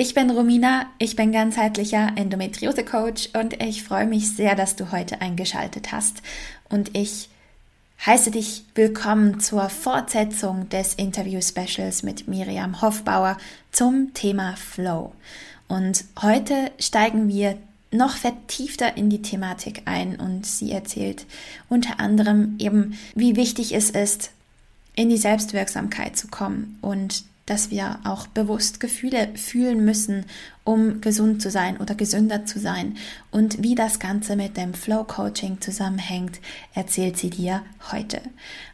Ich bin Romina, ich bin ganzheitlicher Endometriose-Coach und ich freue mich sehr, dass du heute eingeschaltet hast. Und ich heiße dich willkommen zur Fortsetzung des Interview-Specials mit Miriam Hofbauer zum Thema Flow. Und heute steigen wir noch vertiefter in die Thematik ein und sie erzählt unter anderem eben, wie wichtig es ist, in die Selbstwirksamkeit zu kommen und dass wir auch bewusst Gefühle fühlen müssen, um gesund zu sein oder gesünder zu sein. Und wie das Ganze mit dem Flow Coaching zusammenhängt, erzählt sie dir heute.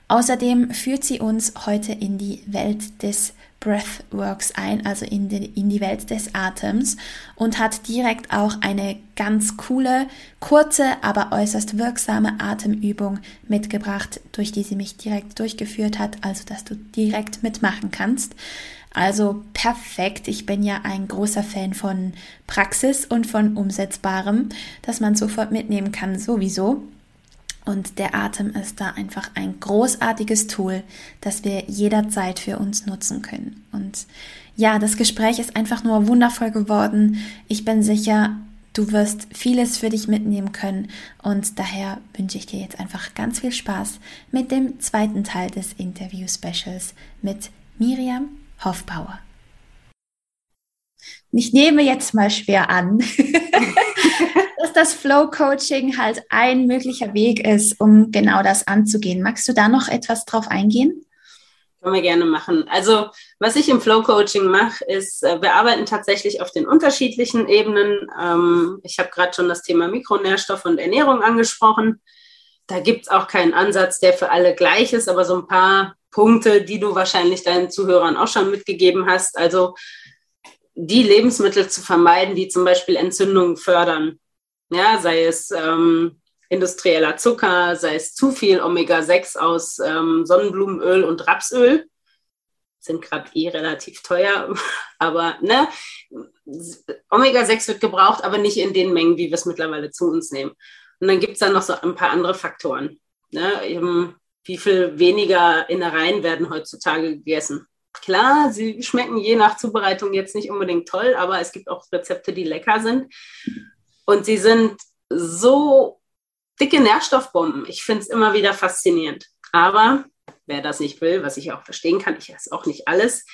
Außerdem führt sie uns heute in die Welt des Breathworks ein, also in die, in die Welt des Atems und hat direkt auch eine ganz coole, kurze, aber äußerst wirksame Atemübung mitgebracht, durch die sie mich direkt durchgeführt hat, also dass du direkt mitmachen kannst. Also perfekt. Ich bin ja ein großer Fan von Praxis und von Umsetzbarem, dass man sofort mitnehmen kann, sowieso. Und der Atem ist da einfach ein großartiges Tool, das wir jederzeit für uns nutzen können. Und ja, das Gespräch ist einfach nur wundervoll geworden. Ich bin sicher, du wirst vieles für dich mitnehmen können. Und daher wünsche ich dir jetzt einfach ganz viel Spaß mit dem zweiten Teil des Interview-Specials mit Miriam Hofbauer. Ich nehme jetzt mal schwer an, dass das Flow Coaching halt ein möglicher Weg ist, um genau das anzugehen. Magst du da noch etwas drauf eingehen? Können wir gerne machen. Also, was ich im Flow Coaching mache, ist, äh, wir arbeiten tatsächlich auf den unterschiedlichen Ebenen. Ähm, ich habe gerade schon das Thema Mikronährstoff und Ernährung angesprochen. Da gibt es auch keinen Ansatz, der für alle gleich ist, aber so ein paar Punkte, die du wahrscheinlich deinen Zuhörern auch schon mitgegeben hast. Also, die Lebensmittel zu vermeiden, die zum Beispiel Entzündungen fördern. Ja, sei es ähm, industrieller Zucker, sei es zu viel Omega-6 aus ähm, Sonnenblumenöl und Rapsöl. Sind gerade eh relativ teuer, aber ne, Omega-6 wird gebraucht, aber nicht in den Mengen, wie wir es mittlerweile zu uns nehmen. Und dann gibt es dann noch so ein paar andere Faktoren. Ne? Eben, wie viel weniger Innereien werden heutzutage gegessen? Klar, sie schmecken je nach Zubereitung jetzt nicht unbedingt toll, aber es gibt auch Rezepte, die lecker sind. Und sie sind so dicke Nährstoffbomben. Ich finde es immer wieder faszinierend. Aber wer das nicht will, was ich auch verstehen kann, ich esse auch nicht alles,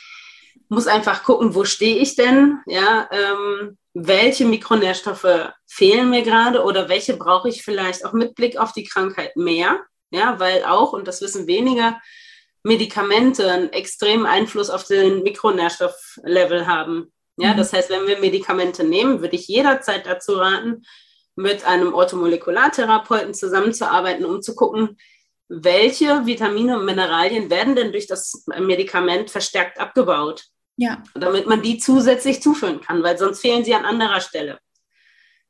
muss einfach gucken, wo stehe ich denn? Ja, ähm, welche Mikronährstoffe fehlen mir gerade oder welche brauche ich vielleicht auch mit Blick auf die Krankheit mehr? Ja, weil auch, und das wissen weniger, Medikamente einen extremen Einfluss auf den Mikronährstofflevel haben. Ja, mhm. das heißt, wenn wir Medikamente nehmen, würde ich jederzeit dazu raten, mit einem Orthomolekulartherapeuten zusammenzuarbeiten, um zu gucken, welche Vitamine und Mineralien werden denn durch das Medikament verstärkt abgebaut. Ja. Damit man die zusätzlich zuführen kann, weil sonst fehlen sie an anderer Stelle.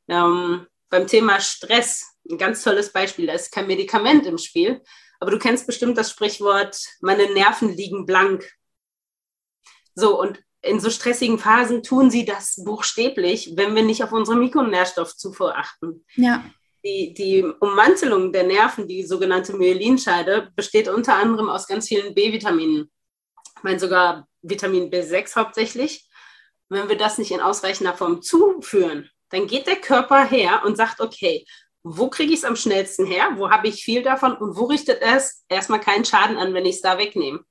Ähm, beim Thema Stress, ein ganz tolles Beispiel, da ist kein Medikament im Spiel, aber du kennst bestimmt das Sprichwort, meine Nerven liegen blank. So, und in so stressigen Phasen tun sie das buchstäblich, wenn wir nicht auf unsere Mikronährstoffzufuhr achten. Ja. Die, die Ummantelung der Nerven, die sogenannte Myelinscheide, besteht unter anderem aus ganz vielen B-Vitaminen. Ich meine sogar Vitamin B6 hauptsächlich. Wenn wir das nicht in ausreichender Form zuführen, dann geht der Körper her und sagt, okay, wo kriege ich es am schnellsten her, wo habe ich viel davon und wo richtet es erstmal keinen Schaden an, wenn ich es da wegnehme.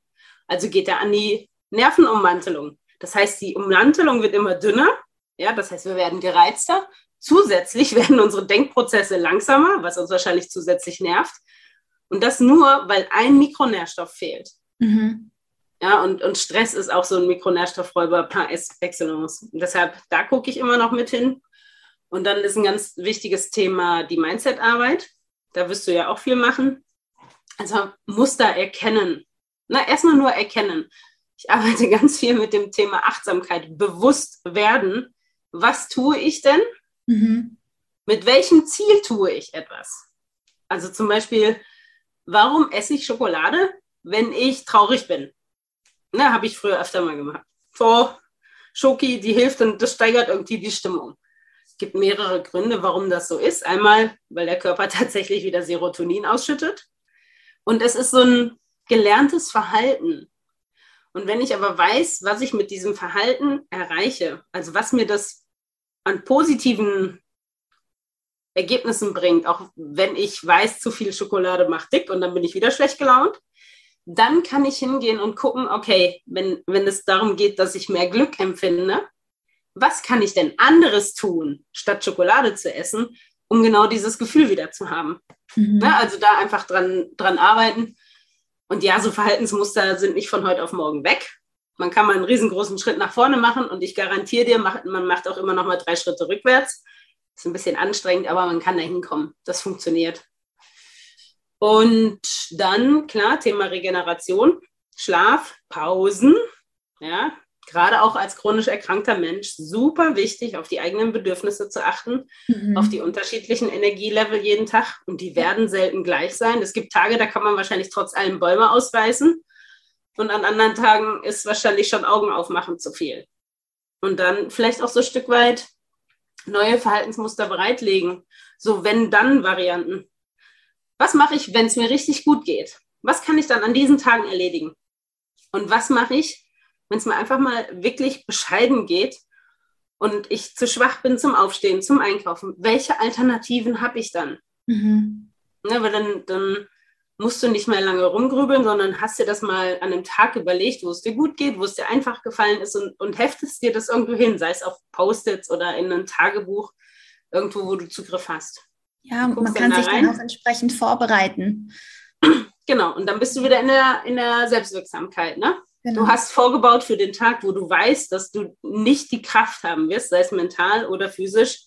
Also geht er an die Nervenummantelung. Das heißt, die Ummantelung wird immer dünner, ja, das heißt, wir werden gereizter. Zusätzlich werden unsere Denkprozesse langsamer, was uns wahrscheinlich zusätzlich nervt. Und das nur, weil ein Mikronährstoff fehlt. Mhm. Ja, und, und Stress ist auch so ein Mikronährstoffräuber par excellence. Und deshalb, da gucke ich immer noch mit hin. Und dann ist ein ganz wichtiges Thema die Mindset-Arbeit. Da wirst du ja auch viel machen. Also Muster erkennen. Na, erstmal nur erkennen. Ich arbeite ganz viel mit dem Thema Achtsamkeit, bewusst werden. was tue ich denn? Mhm. Mit welchem Ziel tue ich etwas? Also zum Beispiel, warum esse ich Schokolade, wenn ich traurig bin? Ne, habe ich früher öfter mal gemacht. So, Schoki, die hilft und das steigert irgendwie die Stimmung. Es gibt mehrere Gründe, warum das so ist. Einmal, weil der Körper tatsächlich wieder Serotonin ausschüttet. Und es ist so ein gelerntes Verhalten. Und wenn ich aber weiß, was ich mit diesem Verhalten erreiche, also was mir das an positiven Ergebnissen bringt, auch wenn ich weiß, zu viel Schokolade macht dick und dann bin ich wieder schlecht gelaunt, dann kann ich hingehen und gucken, okay, wenn, wenn es darum geht, dass ich mehr Glück empfinde, was kann ich denn anderes tun, statt Schokolade zu essen, um genau dieses Gefühl wieder zu haben? Mhm. Ja, also da einfach dran, dran arbeiten. Und ja, so Verhaltensmuster sind nicht von heute auf morgen weg. Man kann mal einen riesengroßen Schritt nach vorne machen und ich garantiere dir, man macht auch immer noch mal drei Schritte rückwärts. Ist ein bisschen anstrengend, aber man kann da hinkommen. Das funktioniert. Und dann, klar, Thema Regeneration, Schlaf, Pausen. Ja, gerade auch als chronisch erkrankter Mensch super wichtig, auf die eigenen Bedürfnisse zu achten, mhm. auf die unterschiedlichen Energielevel jeden Tag. Und die werden selten gleich sein. Es gibt Tage, da kann man wahrscheinlich trotz allem Bäume ausreißen. Und an anderen Tagen ist wahrscheinlich schon Augen aufmachen zu viel. Und dann vielleicht auch so ein Stück weit neue Verhaltensmuster bereitlegen. So wenn-dann-Varianten. Was mache ich, wenn es mir richtig gut geht? Was kann ich dann an diesen Tagen erledigen? Und was mache ich, wenn es mir einfach mal wirklich bescheiden geht und ich zu schwach bin zum Aufstehen, zum Einkaufen? Welche Alternativen habe ich dann? Mhm. Ne, weil dann, dann musst du nicht mehr lange rumgrübeln, sondern hast dir das mal an einem Tag überlegt, wo es dir gut geht, wo es dir einfach gefallen ist und, und heftest dir das irgendwo hin, sei es auf Post-its oder in ein Tagebuch, irgendwo, wo du Zugriff hast. Ja, man kann sich rein. dann auch entsprechend vorbereiten. Genau, und dann bist du wieder in der, in der Selbstwirksamkeit. Ne? Genau. Du hast vorgebaut für den Tag, wo du weißt, dass du nicht die Kraft haben wirst, sei es mental oder physisch,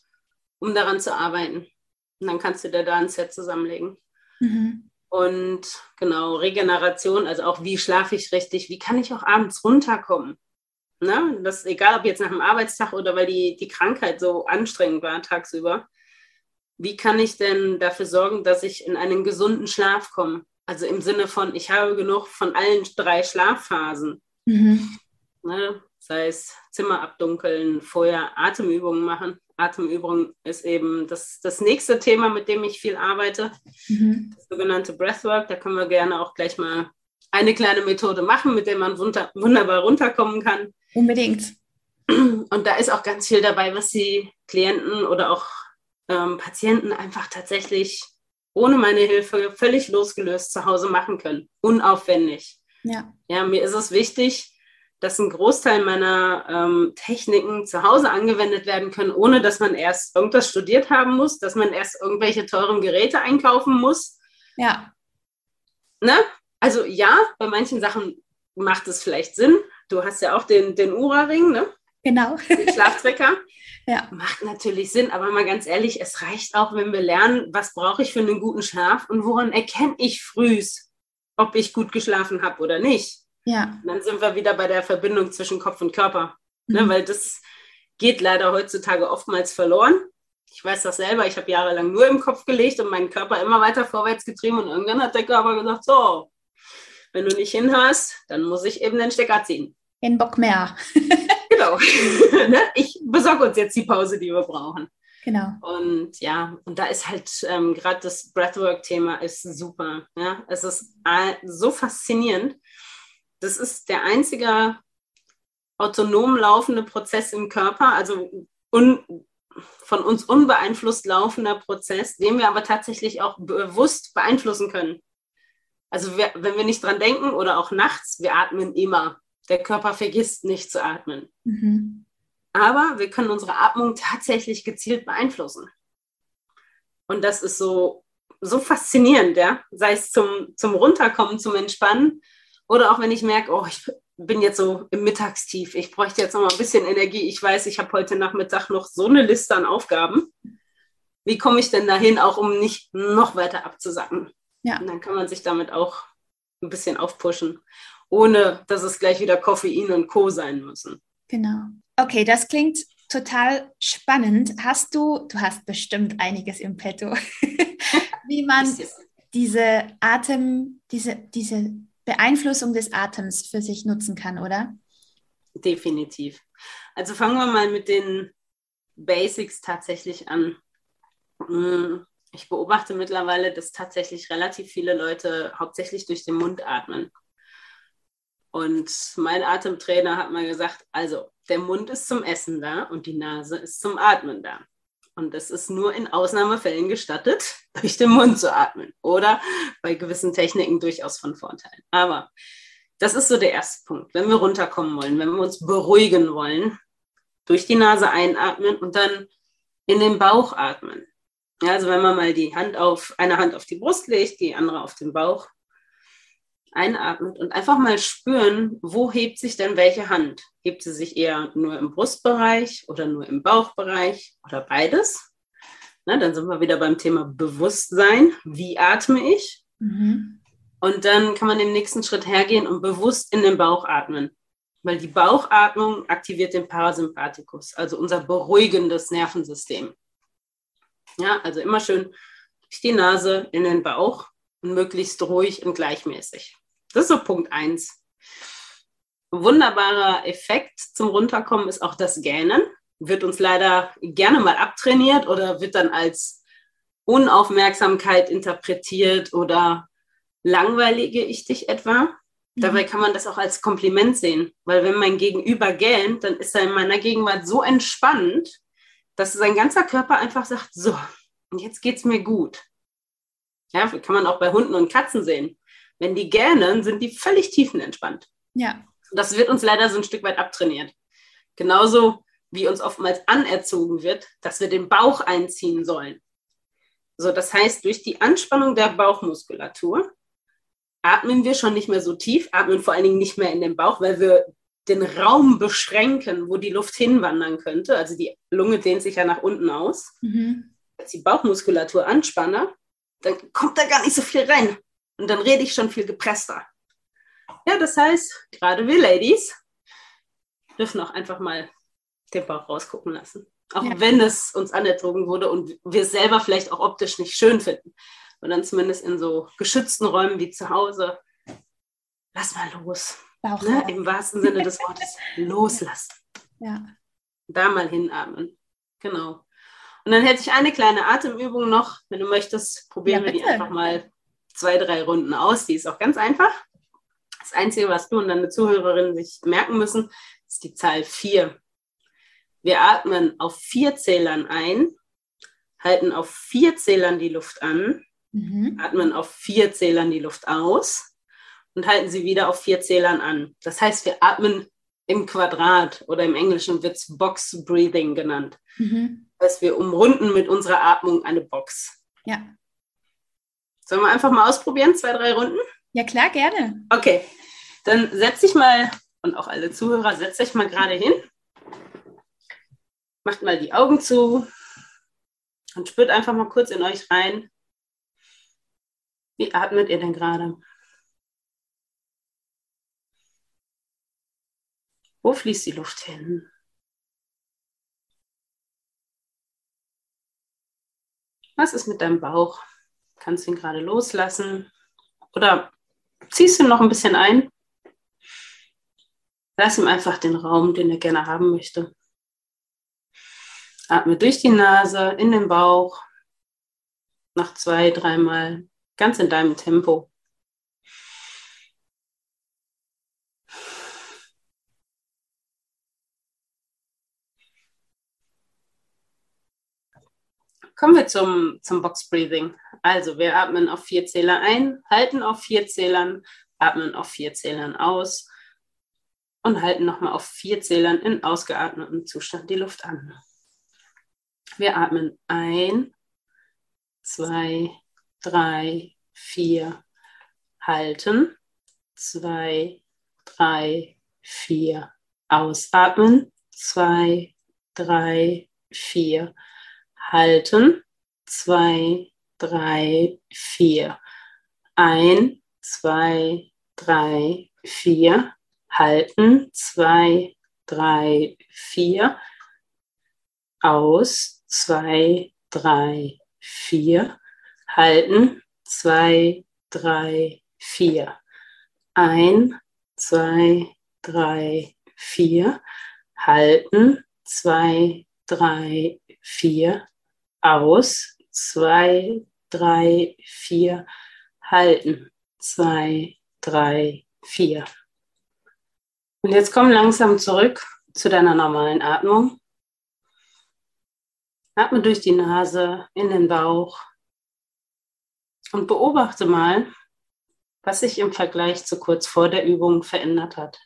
um daran zu arbeiten. Und dann kannst du dir da ein Set zusammenlegen. Mhm. Und genau, Regeneration, also auch wie schlafe ich richtig, wie kann ich auch abends runterkommen? Ne? Das egal, ob jetzt nach dem Arbeitstag oder weil die, die Krankheit so anstrengend war tagsüber. Wie kann ich denn dafür sorgen, dass ich in einen gesunden Schlaf komme? Also im Sinne von, ich habe genug von allen drei Schlafphasen. Mhm. Ne? Sei es Zimmer abdunkeln, vorher Atemübungen machen, Atemübung ist eben das, das nächste Thema, mit dem ich viel arbeite. Mhm. Das sogenannte Breathwork. Da können wir gerne auch gleich mal eine kleine Methode machen, mit der man wunderbar runterkommen kann. Unbedingt. Und da ist auch ganz viel dabei, was die Klienten oder auch ähm, Patienten einfach tatsächlich ohne meine Hilfe völlig losgelöst zu Hause machen können. Unaufwendig. Ja. Ja, mir ist es wichtig, dass ein Großteil meiner ähm, Techniken zu Hause angewendet werden können, ohne dass man erst irgendwas studiert haben muss, dass man erst irgendwelche teuren Geräte einkaufen muss. Ja. Ne? Also ja, bei manchen Sachen macht es vielleicht Sinn. Du hast ja auch den, den Ura-Ring, ne? Genau. Den Schlaftrecker. ja. Macht natürlich Sinn, aber mal ganz ehrlich, es reicht auch, wenn wir lernen, was brauche ich für einen guten Schlaf und woran erkenne ich frühs, ob ich gut geschlafen habe oder nicht. Ja. Und dann sind wir wieder bei der Verbindung zwischen Kopf und Körper. Ne? Mhm. Ne? Weil das geht leider heutzutage oftmals verloren. Ich weiß das selber, ich habe jahrelang nur im Kopf gelegt und meinen Körper immer weiter vorwärts getrieben und irgendwann hat der Körper gesagt, so, wenn du nicht hinhörst, dann muss ich eben den Stecker ziehen. In Bock mehr. genau. Ne? ich besorge uns jetzt die Pause, die wir brauchen. Genau. Und ja, und da ist halt ähm, gerade das Breathwork-Thema ist super. Ja? Es ist so faszinierend das ist der einzige autonom laufende Prozess im Körper, also un, von uns unbeeinflusst laufender Prozess, den wir aber tatsächlich auch bewusst beeinflussen können. Also wir, wenn wir nicht dran denken oder auch nachts, wir atmen immer. Der Körper vergisst nicht zu atmen. Mhm. Aber wir können unsere Atmung tatsächlich gezielt beeinflussen. Und das ist so, so faszinierend, ja. Sei es zum, zum Runterkommen, zum Entspannen oder auch wenn ich merke, oh, ich bin jetzt so im Mittagstief, ich bräuchte jetzt noch mal ein bisschen Energie. Ich weiß, ich habe heute Nachmittag noch so eine Liste an Aufgaben. Wie komme ich denn dahin, auch um nicht noch weiter abzusacken? Ja. Und dann kann man sich damit auch ein bisschen aufpushen, ohne dass es gleich wieder Koffein und Co. sein müssen. Genau. Okay, das klingt total spannend. Hast du, du hast bestimmt einiges im Petto, wie man diese Atem, diese, diese Beeinflussung des Atems für sich nutzen kann, oder? Definitiv. Also fangen wir mal mit den Basics tatsächlich an. Mm, ich beobachte mittlerweile, dass tatsächlich relativ viele Leute hauptsächlich durch den Mund atmen. Und mein Atemtrainer hat mal gesagt, also der Mund ist zum Essen da und die Nase ist zum Atmen da. Und es ist nur in Ausnahmefällen gestattet, durch den Mund zu atmen oder bei gewissen Techniken durchaus von Vorteil. Aber das ist so der erste Punkt. Wenn wir runterkommen wollen, wenn wir uns beruhigen wollen, durch die Nase einatmen und dann in den Bauch atmen. Ja, also wenn man mal die Hand auf, eine Hand auf die Brust legt, die andere auf den Bauch, einatmet und einfach mal spüren, wo hebt sich denn welche Hand? Hebt sie sich eher nur im Brustbereich oder nur im Bauchbereich oder beides? Na, dann sind wir wieder beim Thema Bewusstsein. Wie atme ich? Mhm. Und dann kann man im nächsten Schritt hergehen und bewusst in den Bauch atmen. Weil die Bauchatmung aktiviert den Parasympathikus, also unser beruhigendes Nervensystem. Ja, also immer schön durch die Nase in den Bauch und möglichst ruhig und gleichmäßig. Das ist so Punkt eins. Wunderbarer Effekt zum Runterkommen ist auch das Gähnen. Wird uns leider gerne mal abtrainiert oder wird dann als Unaufmerksamkeit interpretiert oder langweilige ich dich etwa. Mhm. Dabei kann man das auch als Kompliment sehen, weil wenn mein Gegenüber gähnt, dann ist er in meiner Gegenwart so entspannt, dass sein ganzer Körper einfach sagt, so, und jetzt geht's mir gut. Ja, kann man auch bei Hunden und Katzen sehen. Wenn die gähnen, sind die völlig tiefenentspannt. Ja. Das wird uns leider so ein Stück weit abtrainiert. Genauso wie uns oftmals anerzogen wird, dass wir den Bauch einziehen sollen. So, das heißt, durch die Anspannung der Bauchmuskulatur atmen wir schon nicht mehr so tief, atmen vor allen Dingen nicht mehr in den Bauch, weil wir den Raum beschränken, wo die Luft hinwandern könnte. Also die Lunge dehnt sich ja nach unten aus. Mhm. Als die Bauchmuskulatur anspanne, dann kommt da gar nicht so viel rein. Und dann rede ich schon viel gepresster. Ja, das heißt, gerade wir Ladies dürfen auch einfach mal den Bauch rausgucken lassen. Auch ja. wenn es uns anerzogen wurde und wir es selber vielleicht auch optisch nicht schön finden. Und dann zumindest in so geschützten Räumen wie zu Hause. Lass mal los. Ne? Im wahrsten Sinne des Wortes loslassen. Ja. Da mal hinatmen. Genau. Und dann hätte ich eine kleine Atemübung noch. Wenn du möchtest, probieren ja, wir die einfach mal zwei, drei Runden aus. Die ist auch ganz einfach. Das Einzige, was du und deine Zuhörerinnen sich merken müssen, ist die Zahl 4. Wir atmen auf vier Zählern ein, halten auf vier Zählern die Luft an, mhm. atmen auf vier Zählern die Luft aus und halten sie wieder auf vier Zählern an. Das heißt, wir atmen im Quadrat oder im Englischen wird es Box Breathing genannt. Mhm. Das heißt, wir umrunden mit unserer Atmung eine Box. Ja. Sollen wir einfach mal ausprobieren, zwei, drei Runden? Ja, klar, gerne. Okay, dann setz dich mal, und auch alle Zuhörer, setzt euch mal gerade hin. Macht mal die Augen zu und spürt einfach mal kurz in euch rein. Wie atmet ihr denn gerade? Wo fließt die Luft hin? Was ist mit deinem Bauch? Kannst ihn gerade loslassen? Oder ziehst ihn noch ein bisschen ein? Lass ihm einfach den Raum, den er gerne haben möchte. Atme durch die Nase in den Bauch. Nach zwei, dreimal ganz in deinem Tempo. Kommen wir zum, zum Box Breathing. Also wir atmen auf vier Zähler ein, halten auf vier Zählern, atmen auf vier Zählern aus und halten nochmal auf vier Zählern in ausgeatmetem Zustand die Luft an. Wir atmen ein, zwei, drei, vier, halten, zwei, drei, vier, ausatmen, zwei, drei, vier, halten. Zwei, drei, vier. Ein, zwei, drei, vier. Halten. Zwei, drei, vier. aus, zwei, drei, vier, halten, zwei, drei, vier, ein, zwei, drei, vier, halten, zwei, drei, vier, aus, zwei, drei, vier, halten, zwei, drei, vier. Und jetzt komm langsam zurück zu deiner normalen Atmung. Atme durch die Nase in den Bauch und beobachte mal, was sich im Vergleich zu kurz vor der Übung verändert hat.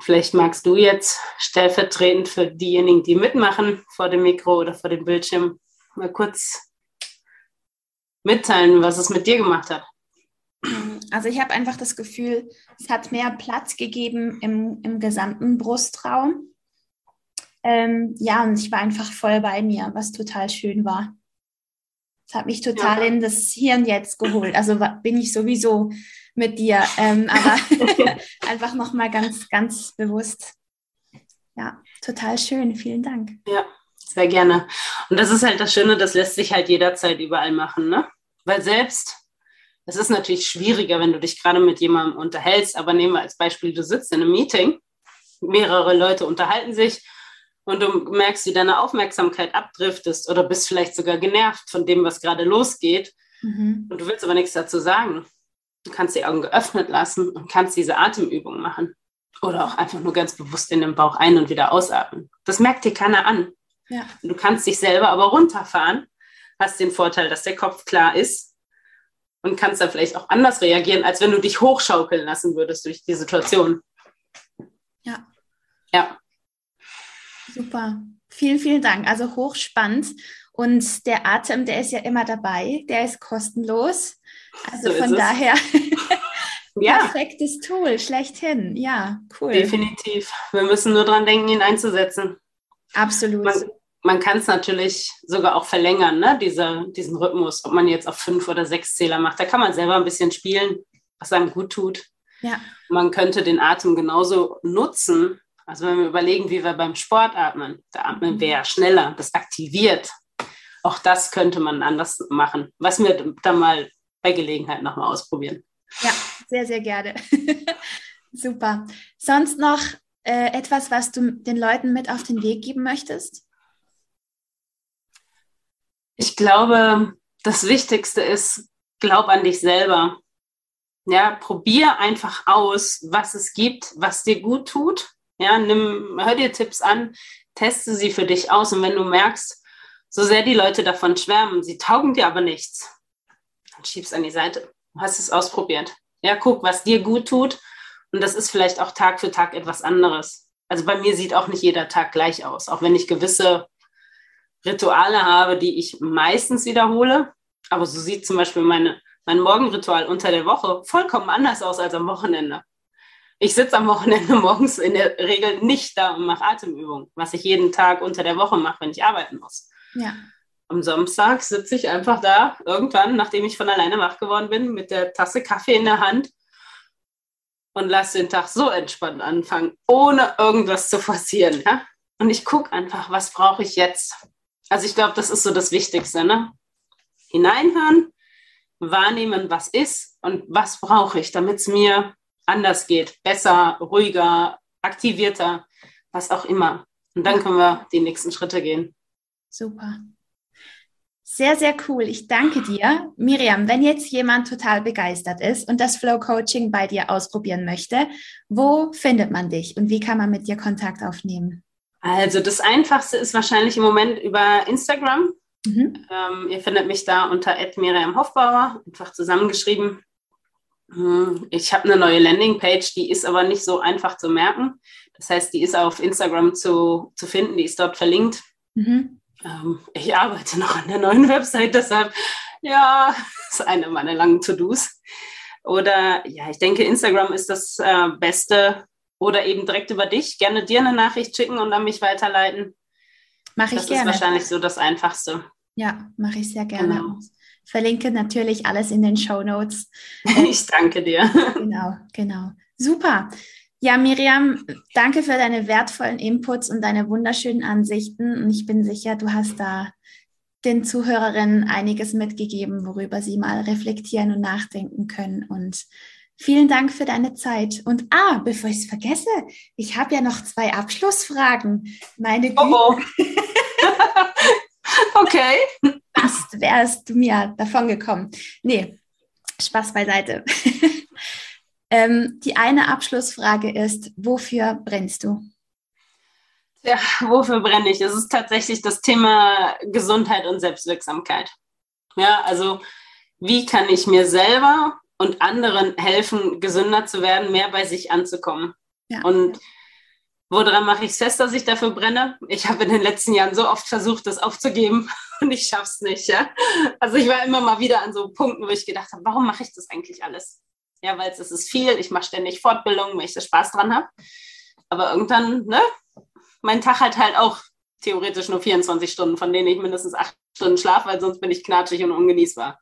Vielleicht magst du jetzt stellvertretend für diejenigen, die mitmachen vor dem Mikro oder vor dem Bildschirm, mal kurz mitteilen, was es mit dir gemacht hat. Also ich habe einfach das Gefühl, es hat mehr Platz gegeben im, im gesamten Brustraum. Ähm, ja, und ich war einfach voll bei mir, was total schön war. Es hat mich total ja. in das Hier und Jetzt geholt. Also bin ich sowieso mit dir, ähm, aber einfach nochmal ganz, ganz bewusst. Ja, total schön. Vielen Dank. Ja, sehr gerne. Und das ist halt das Schöne, das lässt sich halt jederzeit überall machen, ne? Weil selbst, es ist natürlich schwieriger, wenn du dich gerade mit jemandem unterhältst, aber nehmen wir als Beispiel, du sitzt in einem Meeting, mehrere Leute unterhalten sich und du merkst, wie deine Aufmerksamkeit abdriftest oder bist vielleicht sogar genervt von dem, was gerade losgeht mhm. und du willst aber nichts dazu sagen. Du kannst die Augen geöffnet lassen und kannst diese Atemübung machen. Oder auch einfach nur ganz bewusst in den Bauch ein- und wieder ausatmen. Das merkt dir keiner an. Ja. Du kannst dich selber aber runterfahren, hast den Vorteil, dass der Kopf klar ist und kannst dann vielleicht auch anders reagieren, als wenn du dich hochschaukeln lassen würdest durch die Situation. Ja. Ja. Super. Vielen, vielen Dank. Also hochspannend. Und der Atem, der ist ja immer dabei, der ist kostenlos. Also so von daher ja. perfektes Tool, schlechthin. Ja, cool. Definitiv. Wir müssen nur dran denken, ihn einzusetzen. Absolut. Man, man kann es natürlich sogar auch verlängern, ne? Diese, diesen Rhythmus, ob man jetzt auf fünf oder sechs Zähler macht. Da kann man selber ein bisschen spielen, was einem gut tut. Ja. Man könnte den Atem genauso nutzen, also wenn wir überlegen, wie wir beim Sport atmen, da atmen wir ja schneller, das aktiviert. Auch das könnte man anders machen, was wir dann mal bei Gelegenheit nochmal ausprobieren. Ja, sehr, sehr gerne. Super. Sonst noch äh, etwas, was du den Leuten mit auf den Weg geben möchtest? Ich glaube, das Wichtigste ist, glaub an dich selber. Ja, probier einfach aus, was es gibt, was dir gut tut ja, nimm, hör dir Tipps an, teste sie für dich aus und wenn du merkst, so sehr die Leute davon schwärmen, sie taugen dir aber nichts, dann schieb's an die Seite. Du hast es ausprobiert. Ja, guck, was dir gut tut und das ist vielleicht auch Tag für Tag etwas anderes. Also bei mir sieht auch nicht jeder Tag gleich aus, auch wenn ich gewisse Rituale habe, die ich meistens wiederhole. Aber so sieht zum Beispiel meine, mein Morgenritual unter der Woche vollkommen anders aus als am Wochenende. Ich sitze am Wochenende morgens in der Regel nicht da und mache Atemübungen, was ich jeden Tag unter der Woche mache, wenn ich arbeiten muss. Ja. Am Samstag sitze ich einfach da, irgendwann, nachdem ich von alleine wach geworden bin, mit der Tasse Kaffee in der Hand und lasse den Tag so entspannt anfangen, ohne irgendwas zu forcieren. Ja? Und ich gucke einfach, was brauche ich jetzt? Also ich glaube, das ist so das Wichtigste. Ne? Hineinhören, wahrnehmen, was ist und was brauche ich, damit es mir anders geht, besser, ruhiger, aktivierter, was auch immer. Und dann können wir die nächsten Schritte gehen. Super. Sehr, sehr cool. Ich danke dir. Miriam, wenn jetzt jemand total begeistert ist und das Flow Coaching bei dir ausprobieren möchte, wo findet man dich und wie kann man mit dir Kontakt aufnehmen? Also das Einfachste ist wahrscheinlich im Moment über Instagram. Mhm. Ähm, ihr findet mich da unter Miriam Hofbauer, einfach zusammengeschrieben. Hm, ich habe eine neue Landingpage, die ist aber nicht so einfach zu merken. Das heißt, die ist auf Instagram zu, zu finden, die ist dort verlinkt. Mhm. Ähm, ich arbeite noch an der neuen Website, deshalb, ja, ist eine meiner langen To-Dos. Oder ja, ich denke, Instagram ist das äh, Beste. Oder eben direkt über dich. Gerne dir eine Nachricht schicken und an mich weiterleiten. Mache ich das gerne. Das ist wahrscheinlich so das Einfachste. Ja, mache ich sehr gerne. Genau verlinke natürlich alles in den Show Notes. Ich danke dir. Genau, genau. Super. Ja, Miriam, danke für deine wertvollen Inputs und deine wunderschönen Ansichten. Und ich bin sicher, du hast da den Zuhörerinnen einiges mitgegeben, worüber sie mal reflektieren und nachdenken können. Und vielen Dank für deine Zeit. Und ah, bevor ich es vergesse, ich habe ja noch zwei Abschlussfragen. Meine Güte. Oh, oh. okay. Fast wärst du mir davon gekommen. Nee, Spaß beiseite. ähm, die eine Abschlussfrage ist, wofür brennst du? Ja, wofür brenne ich? Es ist tatsächlich das Thema Gesundheit und Selbstwirksamkeit. Ja, also wie kann ich mir selber und anderen helfen, gesünder zu werden, mehr bei sich anzukommen? Ja. Und woran mache ich es fest, dass ich dafür brenne? Ich habe in den letzten Jahren so oft versucht, das aufzugeben und ich schaffe es nicht. Ja? Also ich war immer mal wieder an so Punkten, wo ich gedacht habe, warum mache ich das eigentlich alles? Ja, weil es ist viel, ich mache ständig Fortbildungen, weil ich da Spaß dran habe. Aber irgendwann, ne, mein Tag hat halt auch theoretisch nur 24 Stunden, von denen ich mindestens acht Stunden schlafe, weil sonst bin ich knatschig und ungenießbar.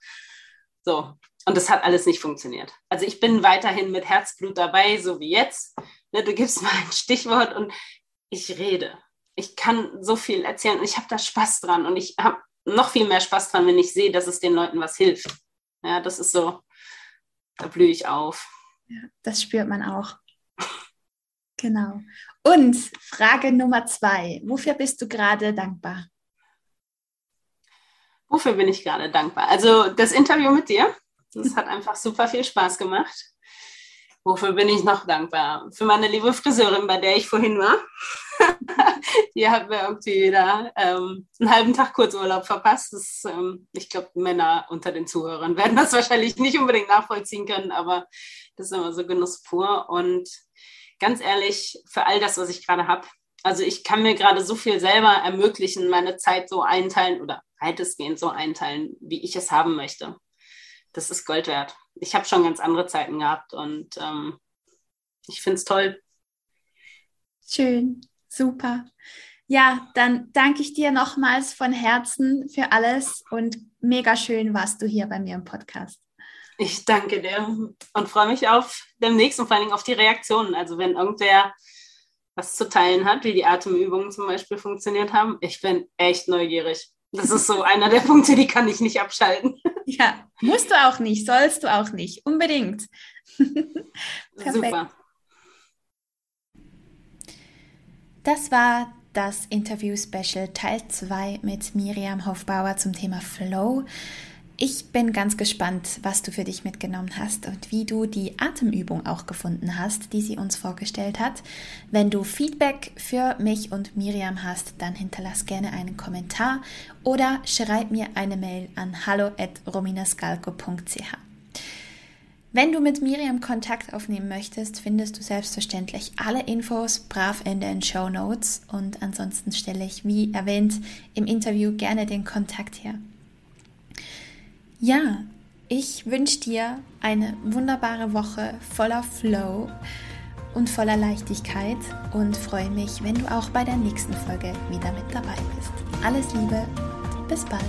So. Und das hat alles nicht funktioniert. Also ich bin weiterhin mit Herzblut dabei, so wie jetzt. Ne, du gibst mal ein Stichwort und ich rede. Ich kann so viel erzählen und ich habe da Spaß dran und ich habe noch viel mehr Spaß dran, wenn ich sehe, dass es den Leuten was hilft. Ja, das ist so, da blühe ich auf. Ja, das spürt man auch. Genau. Und Frage Nummer zwei. Wofür bist du gerade dankbar? Wofür bin ich gerade dankbar? Also das Interview mit dir, das hat einfach super viel Spaß gemacht. Wofür bin ich noch dankbar? Für meine liebe Friseurin, bei der ich vorhin war. Die hat mir irgendwie da ähm, einen halben Tag Kurzurlaub verpasst. Das, ähm, ich glaube, Männer unter den Zuhörern werden das wahrscheinlich nicht unbedingt nachvollziehen können, aber das ist immer so Genuss pur. Und ganz ehrlich, für all das, was ich gerade habe, also ich kann mir gerade so viel selber ermöglichen, meine Zeit so einteilen oder weitestgehend so einteilen, wie ich es haben möchte. Das ist Gold wert. Ich habe schon ganz andere Zeiten gehabt und ähm, ich finde es toll. Schön, super. Ja, dann danke ich dir nochmals von Herzen für alles und mega schön warst du hier bei mir im Podcast. Ich danke dir und freue mich auf demnächst und vor allen Dingen auf die Reaktionen. Also wenn irgendwer was zu teilen hat, wie die Atemübungen zum Beispiel funktioniert haben, ich bin echt neugierig. Das ist so einer der Punkte, die kann ich nicht abschalten. Ja, musst du auch nicht, sollst du auch nicht, unbedingt. Super. Das war das Interview-Special Teil 2 mit Miriam Hofbauer zum Thema Flow. Ich bin ganz gespannt, was du für dich mitgenommen hast und wie du die Atemübung auch gefunden hast, die sie uns vorgestellt hat. Wenn du Feedback für mich und Miriam hast, dann hinterlass gerne einen Kommentar oder schreib mir eine Mail an hallo@rominascalco.ch. Wenn du mit Miriam Kontakt aufnehmen möchtest, findest du selbstverständlich alle Infos brav in den Show Notes und ansonsten stelle ich, wie erwähnt, im Interview gerne den Kontakt her. Ja, ich wünsche dir eine wunderbare Woche voller Flow und voller Leichtigkeit und freue mich, wenn du auch bei der nächsten Folge wieder mit dabei bist. Alles Liebe, bis bald.